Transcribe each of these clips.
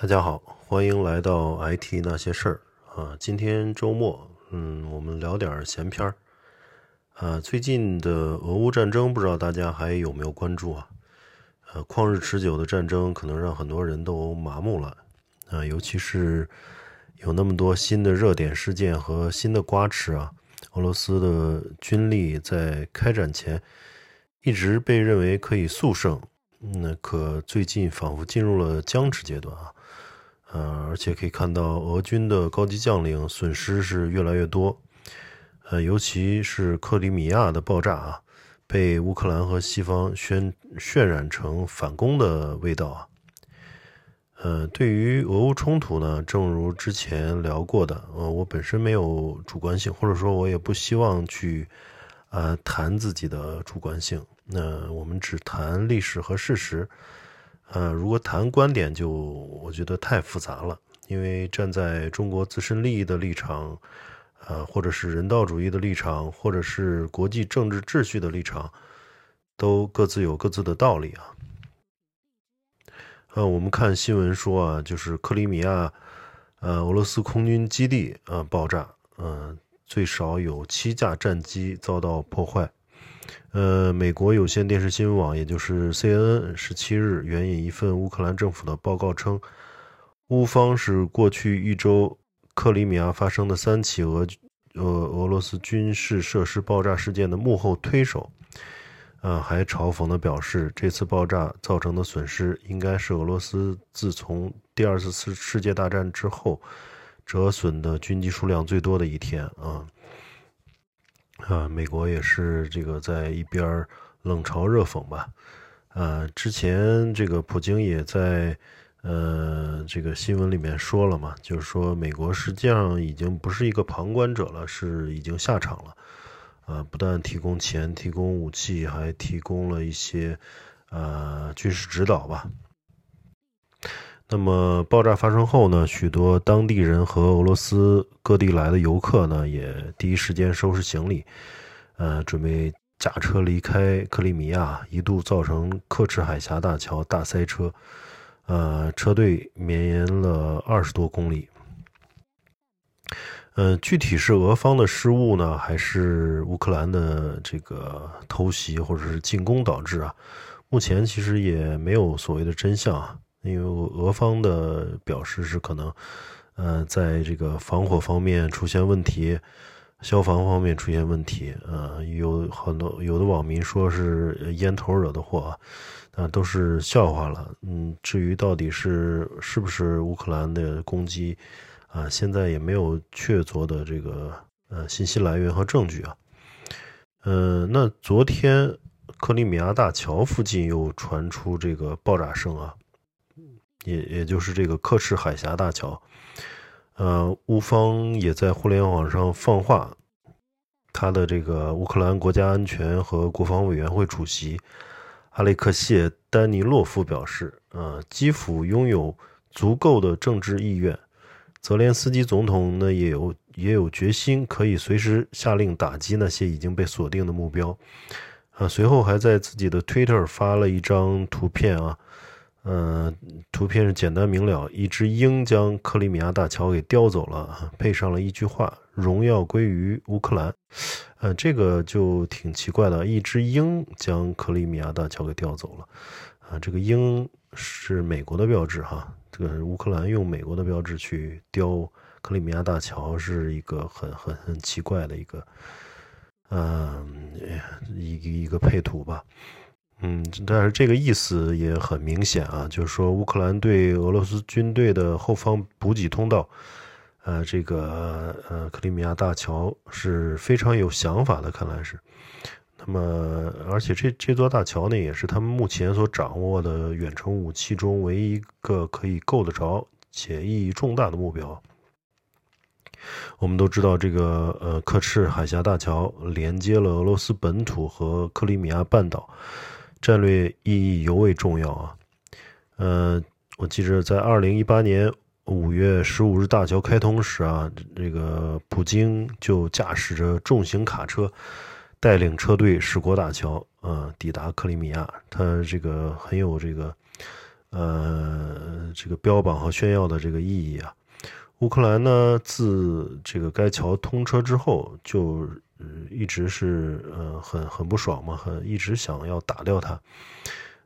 大家好，欢迎来到 IT 那些事儿啊！今天周末，嗯，我们聊点闲篇儿啊。最近的俄乌战争，不知道大家还有没有关注啊？呃，旷日持久的战争，可能让很多人都麻木了啊。尤其是有那么多新的热点事件和新的瓜吃啊，俄罗斯的军力在开展前一直被认为可以速胜，那可最近仿佛进入了僵持阶段啊。呃，而且可以看到，俄军的高级将领损失是越来越多。呃，尤其是克里米亚的爆炸啊，被乌克兰和西方渲渲染成反攻的味道啊。呃，对于俄乌冲突呢，正如之前聊过的，呃，我本身没有主观性，或者说，我也不希望去呃谈自己的主观性。那我们只谈历史和事实。呃，如果谈观点，就我觉得太复杂了，因为站在中国自身利益的立场，呃，或者是人道主义的立场，或者是国际政治秩序的立场，都各自有各自的道理啊。呃，我们看新闻说啊，就是克里米亚，呃，俄罗斯空军基地呃爆炸，呃，最少有七架战机遭到破坏。呃，美国有线电视新闻网，也就是 CNN，十七日援引一份乌克兰政府的报告称，乌方是过去一周克里米亚发生的三起俄呃俄罗斯军事设施爆炸事件的幕后推手。啊，还嘲讽地表示，这次爆炸造成的损失应该是俄罗斯自从第二次世世界大战之后折损的军机数量最多的一天啊。啊，美国也是这个在一边冷嘲热讽吧。啊，之前这个普京也在呃这个新闻里面说了嘛，就是说美国实际上已经不是一个旁观者了，是已经下场了。啊，不但提供钱、提供武器，还提供了一些呃军事指导吧。那么爆炸发生后呢，许多当地人和俄罗斯各地来的游客呢，也第一时间收拾行李，呃，准备驾车离开克里米亚，一度造成克赤海峡大桥大塞车，呃，车队绵延了二十多公里。呃，具体是俄方的失误呢，还是乌克兰的这个偷袭或者是进攻导致啊？目前其实也没有所谓的真相啊。因为俄方的表示是可能，呃，在这个防火方面出现问题，消防方面出现问题，呃，有很多有的网民说是烟头惹的祸，啊，都是笑话了。嗯，至于到底是是不是乌克兰的攻击，啊，现在也没有确凿的这个呃信息来源和证据啊。嗯，那昨天克里米亚大桥附近又传出这个爆炸声啊。也也就是这个克赤海峡大桥，呃，乌方也在互联网上放话，他的这个乌克兰国家安全和国防委员会主席阿列克谢·丹尼洛夫表示，呃，基辅拥有足够的政治意愿，泽连斯基总统呢也有也有决心，可以随时下令打击那些已经被锁定的目标。啊，随后还在自己的 Twitter 发了一张图片啊。呃，图片是简单明了，一只鹰将克里米亚大桥给叼走了，配上了一句话：“荣耀归于乌克兰。”呃，这个就挺奇怪的，一只鹰将克里米亚大桥给叼走了。啊，这个鹰是美国的标志哈，这个乌克兰用美国的标志去叼克里米亚大桥，是一个很很很奇怪的一个，嗯，一一个配图吧。嗯，但是这个意思也很明显啊，就是说乌克兰对俄罗斯军队的后方补给通道，呃，这个呃克里米亚大桥是非常有想法的，看来是。那么，而且这这座大桥呢，也是他们目前所掌握的远程武器中唯一一个可以够得着且意义重大的目标。我们都知道，这个呃克赤海峡大桥连接了俄罗斯本土和克里米亚半岛。战略意义尤为重要啊！呃，我记着在二零一八年五月十五日大桥开通时啊，这个普京就驾驶着重型卡车，带领车队驶过大桥，呃，抵达克里米亚。他这个很有这个，呃，这个标榜和炫耀的这个意义啊。乌克兰呢，自这个该桥通车之后，就一直是呃很很不爽嘛，很一直想要打掉它。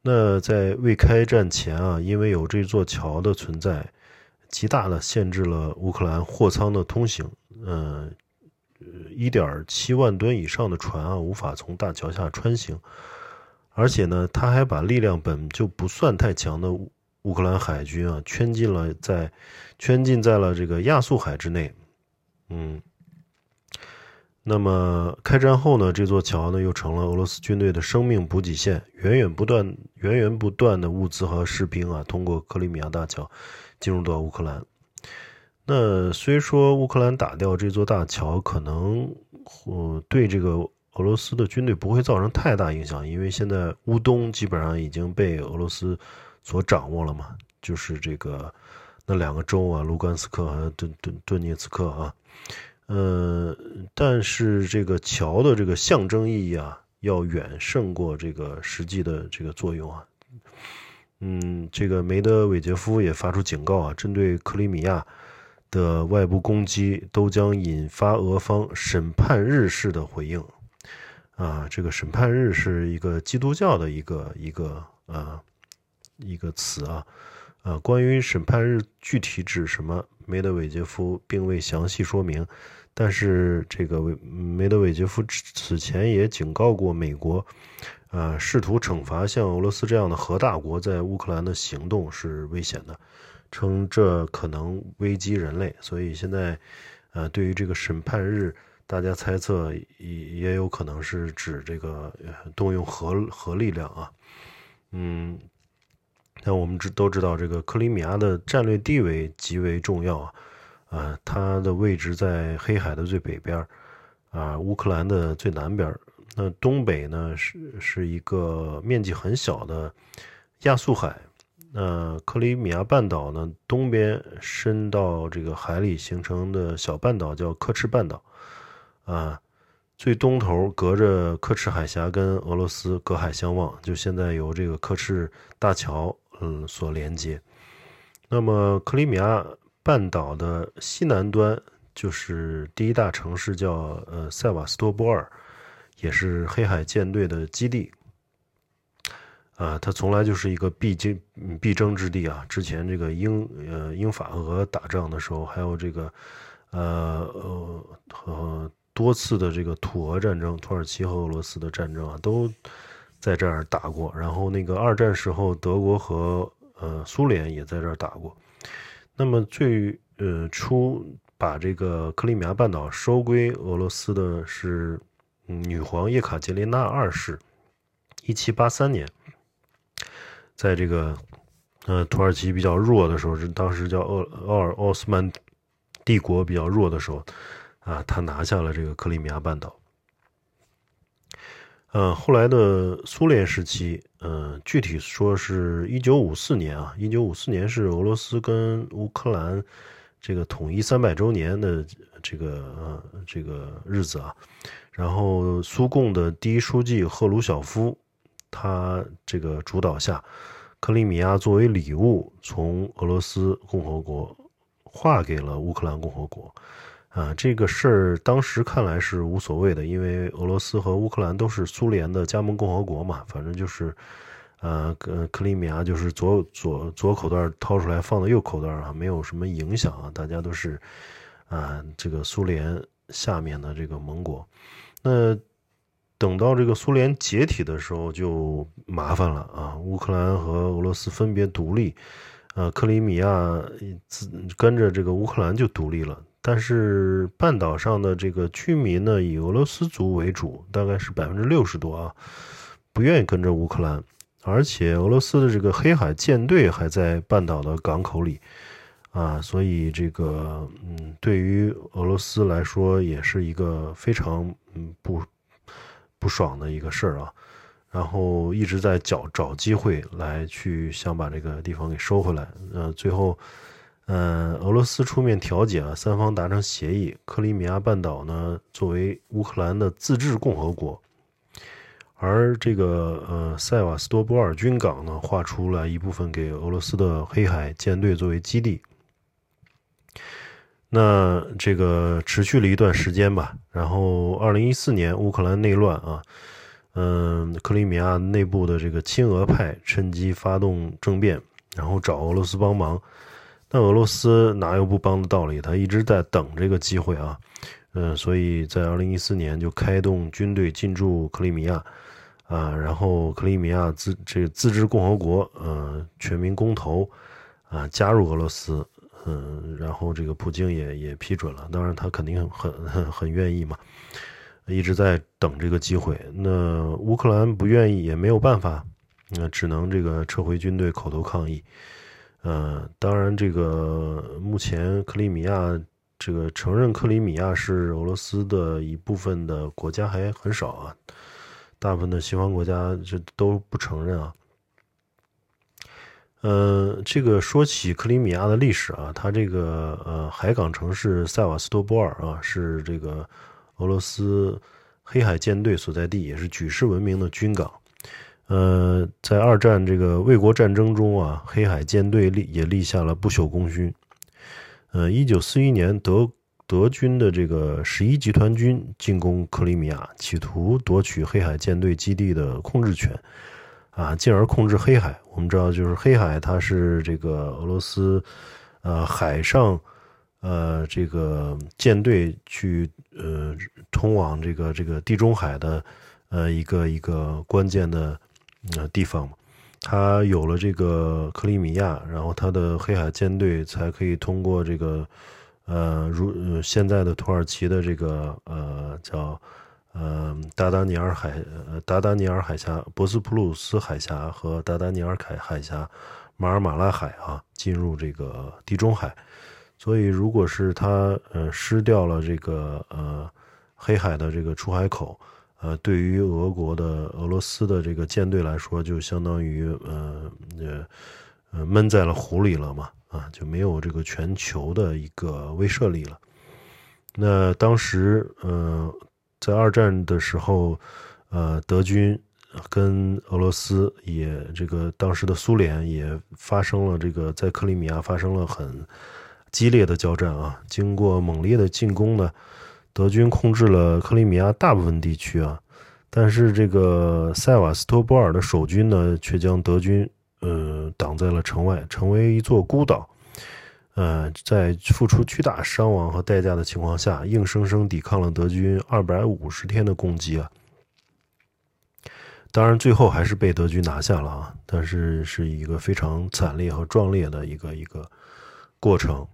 那在未开战前啊，因为有这座桥的存在，极大的限制了乌克兰货舱的通行。嗯，一点七万吨以上的船啊，无法从大桥下穿行。而且呢，他还把力量本就不算太强的乌克兰海军啊，圈进了在圈进在了这个亚速海之内。嗯。那么开战后呢，这座桥呢又成了俄罗斯军队的生命补给线，源源不断、源源不断的物资和士兵啊，通过克里米亚大桥进入到乌克兰。那虽说乌克兰打掉这座大桥，可能呃对这个俄罗斯的军队不会造成太大影响，因为现在乌东基本上已经被俄罗斯所掌握了嘛，就是这个那两个州啊，卢甘斯克和顿顿顿涅茨克啊。呃，但是这个桥的这个象征意义啊，要远胜过这个实际的这个作用啊。嗯，这个梅德韦杰夫也发出警告啊，针对克里米亚的外部攻击都将引发俄方审判日式的回应。啊，这个审判日是一个基督教的一个一个啊一个词啊。啊，关于审判日具体指什么，梅德韦杰夫并未详细说明。但是这个梅德韦杰夫此前也警告过美国，啊，试图惩罚像俄罗斯这样的核大国在乌克兰的行动是危险的，称这可能危及人类。所以现在，呃，对于这个审判日，大家猜测也也有可能是指这个动用核核力量啊。嗯，那我们知都知道，这个克里米亚的战略地位极为重要啊。啊，它的位置在黑海的最北边啊，乌克兰的最南边那东北呢是是一个面积很小的亚速海。那克里米亚半岛呢，东边伸到这个海里形成的小半岛叫科赤半岛。啊，最东头隔着科赤海峡跟俄罗斯隔海相望，就现在由这个科赤大桥嗯所连接。那么克里米亚。半岛的西南端就是第一大城市，叫呃塞瓦斯托波尔，也是黑海舰队的基地。啊，它从来就是一个必经必争之地啊！之前这个英呃英法俄打仗的时候，还有这个呃呃和多次的这个土俄战争，土耳其和俄罗斯的战争啊，都在这儿打过。然后那个二战时候，德国和呃苏联也在这儿打过。那么最呃初把这个克里米亚半岛收归俄罗斯的是女皇叶卡捷琳娜二世，一七八三年，在这个呃土耳其比较弱的时候，是当时叫奥奥尔奥斯曼帝国比较弱的时候，啊，他拿下了这个克里米亚半岛。呃，后来的苏联时期，呃，具体说是一九五四年啊，一九五四年是俄罗斯跟乌克兰这个统一三百周年的这个呃这个日子啊。然后苏共的第一书记赫鲁晓夫，他这个主导下，克里米亚作为礼物从俄罗斯共和国划给了乌克兰共和国。啊，这个事儿当时看来是无所谓的，因为俄罗斯和乌克兰都是苏联的加盟共和国嘛，反正就是，呃，克克里米亚就是左左左口袋掏出来放到右口袋啊，没有什么影响啊，大家都是啊，这个苏联下面的这个盟国。那等到这个苏联解体的时候就麻烦了啊，乌克兰和俄罗斯分别独立，呃，克里米亚自跟着这个乌克兰就独立了。但是半岛上的这个居民呢，以俄罗斯族为主，大概是百分之六十多啊，不愿意跟着乌克兰，而且俄罗斯的这个黑海舰队还在半岛的港口里啊，所以这个嗯，对于俄罗斯来说也是一个非常嗯不不爽的一个事儿啊，然后一直在找找机会来去想把这个地方给收回来，呃，最后。嗯，俄罗斯出面调解啊，三方达成协议。克里米亚半岛呢，作为乌克兰的自治共和国，而这个呃塞瓦斯托波尔军港呢，划出了一部分给俄罗斯的黑海舰队作为基地。那这个持续了一段时间吧，然后二零一四年乌克兰内乱啊，嗯，克里米亚内部的这个亲俄派趁机发动政变，然后找俄罗斯帮忙。那俄罗斯哪有不帮的道理？他一直在等这个机会啊，嗯，所以在二零一四年就开动军队进驻克里米亚，啊，然后克里米亚自这个自治共和国，呃，全民公投，啊，加入俄罗斯，嗯，然后这个普京也也批准了，当然他肯定很很很愿意嘛，一直在等这个机会。那乌克兰不愿意也没有办法，那只能这个撤回军队，口头抗议。呃，当然，这个目前克里米亚这个承认克里米亚是俄罗斯的一部分的国家还很少啊，大部分的西方国家这都不承认啊。呃，这个说起克里米亚的历史啊，它这个呃海港城市塞瓦斯托波尔啊，是这个俄罗斯黑海舰队所在地，也是举世闻名的军港。呃，在二战这个卫国战争中啊，黑海舰队立也立下了不朽功勋。呃，一九四一年，德德军的这个十一集团军进攻克里米亚，企图夺取黑海舰队基地的控制权，啊，进而控制黑海。我们知道，就是黑海，它是这个俄罗斯，呃，海上，呃，这个舰队去呃通往这个这个地中海的，呃，一个一个关键的。呃，地方嘛，它有了这个克里米亚，然后它的黑海舰队才可以通过这个，呃，如现在的土耳其的这个呃叫呃达达尼尔海呃达达尼尔海峡、博斯普鲁斯海峡和达达尼尔海海峡、马尔马拉海啊，进入这个地中海。所以，如果是它呃失掉了这个呃黑海的这个出海口。呃，对于俄国的俄罗斯的这个舰队来说，就相当于呃呃呃闷在了湖里了嘛，啊，就没有这个全球的一个威慑力了。那当时呃在二战的时候，呃德军跟俄罗斯也这个当时的苏联也发生了这个在克里米亚发生了很激烈的交战啊，经过猛烈的进攻呢。德军控制了克里米亚大部分地区啊，但是这个塞瓦斯托波尔的守军呢，却将德军呃挡在了城外，成为一座孤岛。呃，在付出巨大伤亡和代价的情况下，硬生生抵抗了德军二百五十天的攻击啊。当然，最后还是被德军拿下了啊，但是是一个非常惨烈和壮烈的一个一个过程。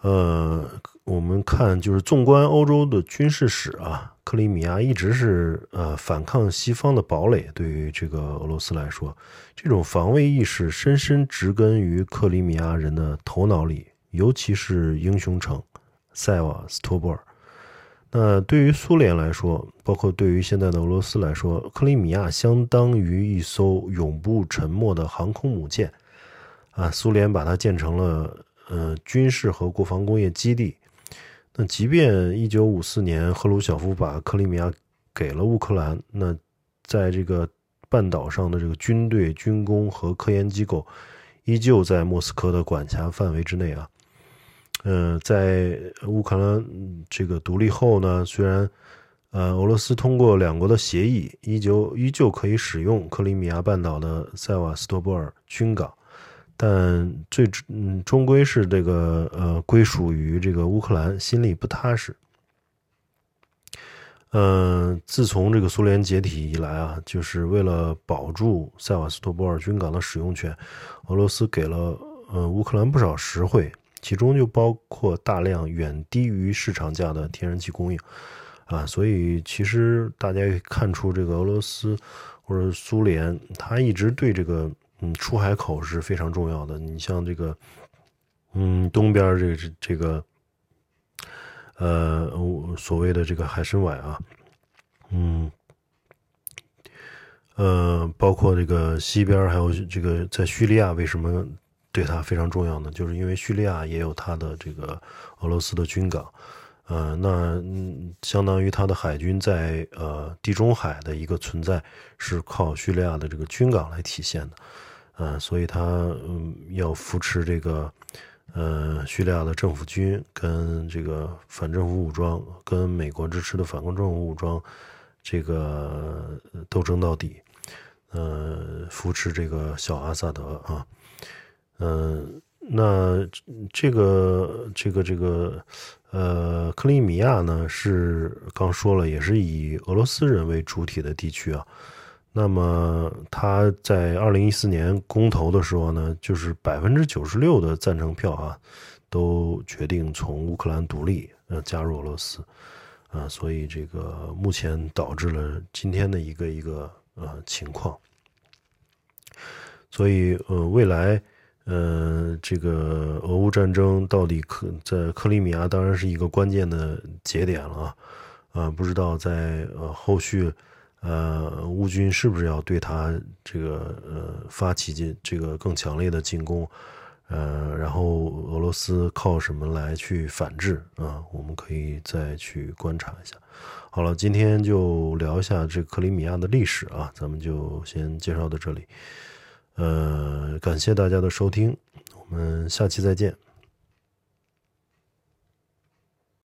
呃。我们看，就是纵观欧洲的军事史啊，克里米亚一直是呃反抗西方的堡垒。对于这个俄罗斯来说，这种防卫意识深深植根于克里米亚人的头脑里，尤其是英雄城塞瓦斯托波尔。那对于苏联来说，包括对于现在的俄罗斯来说，克里米亚相当于一艘永不沉没的航空母舰啊。苏联把它建成了呃军事和国防工业基地。那即便一九五四年赫鲁晓夫把克里米亚给了乌克兰，那在这个半岛上的这个军队、军工和科研机构依旧在莫斯科的管辖范围之内啊。呃，在乌克兰这个独立后呢，虽然呃俄罗斯通过两国的协议，依旧依旧可以使用克里米亚半岛的塞瓦斯托波尔军港。但最嗯，终归是这个呃，归属于这个乌克兰，心里不踏实。嗯，自从这个苏联解体以来啊，就是为了保住塞瓦斯托波尔军港的使用权，俄罗斯给了呃乌克兰不少实惠，其中就包括大量远低于市场价的天然气供应啊。所以其实大家也看出，这个俄罗斯或者苏联，他一直对这个。嗯，出海口是非常重要的。你像这个，嗯，东边这个这个，呃，所谓的这个海参崴啊，嗯，呃，包括这个西边还有这个在叙利亚，为什么对它非常重要呢？就是因为叙利亚也有它的这个俄罗斯的军港，呃，那相当于它的海军在呃地中海的一个存在是靠叙利亚的这个军港来体现的，啊，所以他嗯要扶持这个呃叙利亚的政府军跟这个反政府武装跟美国支持的反共政府武装这个斗争到底，呃，扶持这个小阿萨德啊，嗯。那这个这个这个，呃，克里米亚呢是刚说了，也是以俄罗斯人为主体的地区啊。那么他在二零一四年公投的时候呢，就是百分之九十六的赞成票啊，都决定从乌克兰独立，呃，加入俄罗斯，啊，所以这个目前导致了今天的一个一个呃情况。所以呃，未来。呃，这个俄乌战争到底克在克里米亚当然是一个关键的节点了啊，啊，不知道在呃后续，呃乌军是不是要对他这个呃发起进这个更强烈的进攻，呃，然后俄罗斯靠什么来去反制啊？我们可以再去观察一下。好了，今天就聊一下这克里米亚的历史啊，咱们就先介绍到这里。呃，感谢大家的收听，我们下期再见。